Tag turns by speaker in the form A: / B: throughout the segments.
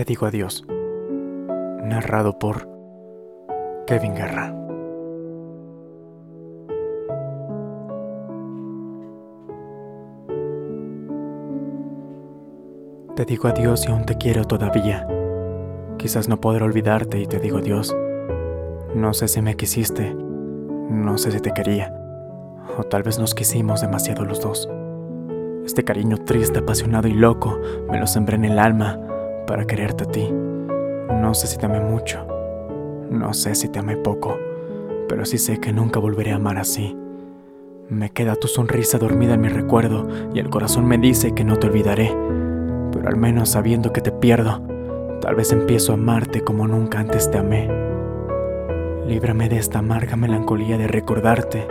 A: Te digo adiós. Narrado por Kevin Guerra. Te digo adiós y aún te quiero todavía. Quizás no podré olvidarte y te digo adiós. No sé si me quisiste, no sé si te quería, o tal vez nos quisimos demasiado los dos. Este cariño triste, apasionado y loco me lo sembré en el alma para quererte a ti. No sé si te amé mucho, no sé si te amé poco, pero sí sé que nunca volveré a amar así. Me queda tu sonrisa dormida en mi recuerdo y el corazón me dice que no te olvidaré, pero al menos sabiendo que te pierdo, tal vez empiezo a amarte como nunca antes te amé. Líbrame de esta amarga melancolía de recordarte,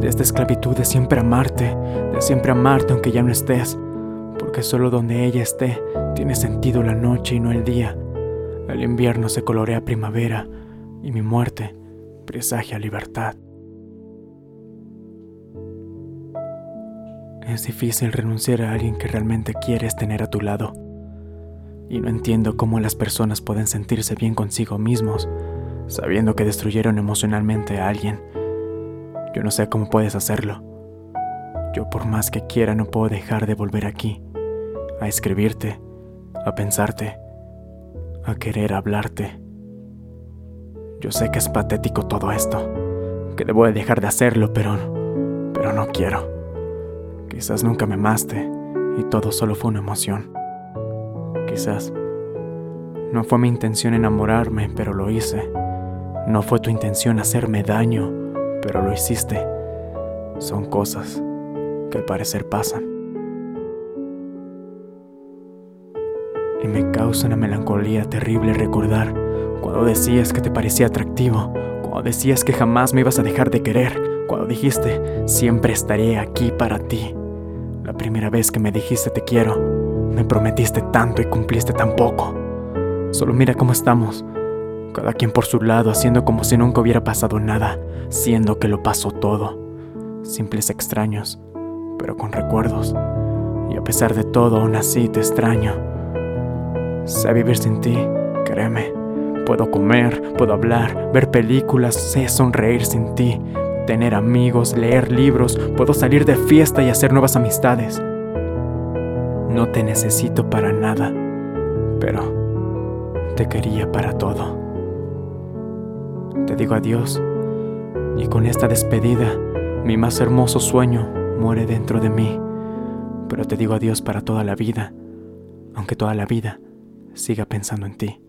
A: de esta esclavitud de siempre amarte, de siempre amarte aunque ya no estés, porque solo donde ella esté tiene sentido la noche y no el día. El invierno se colorea primavera y mi muerte presagia libertad. Es difícil renunciar a alguien que realmente quieres tener a tu lado. Y no entiendo cómo las personas pueden sentirse bien consigo mismos sabiendo que destruyeron emocionalmente a alguien. Yo no sé cómo puedes hacerlo. Yo por más que quiera no puedo dejar de volver aquí, a escribirte, a pensarte, a querer hablarte. Yo sé que es patético todo esto, que debo de dejar de hacerlo, pero pero no quiero. Quizás nunca me amaste y todo solo fue una emoción. Quizás no fue mi intención enamorarme, pero lo hice. No fue tu intención hacerme daño, pero lo hiciste. Son cosas que al parecer pasan. Y me causa una melancolía terrible recordar cuando decías que te parecía atractivo, cuando decías que jamás me ibas a dejar de querer, cuando dijiste siempre estaré aquí para ti. La primera vez que me dijiste te quiero, me prometiste tanto y cumpliste tan poco. Solo mira cómo estamos cada quien por su lado, haciendo como si nunca hubiera pasado nada, siendo que lo pasó todo. Simples extraños, pero con recuerdos. Y a pesar de todo, aún así te extraño. Sé vivir sin ti, créeme. Puedo comer, puedo hablar, ver películas, sé sonreír sin ti, tener amigos, leer libros, puedo salir de fiesta y hacer nuevas amistades. No te necesito para nada, pero te quería para todo te digo adiós y con esta despedida mi más hermoso sueño muere dentro de mí, pero te digo adiós para toda la vida, aunque toda la vida siga pensando en ti.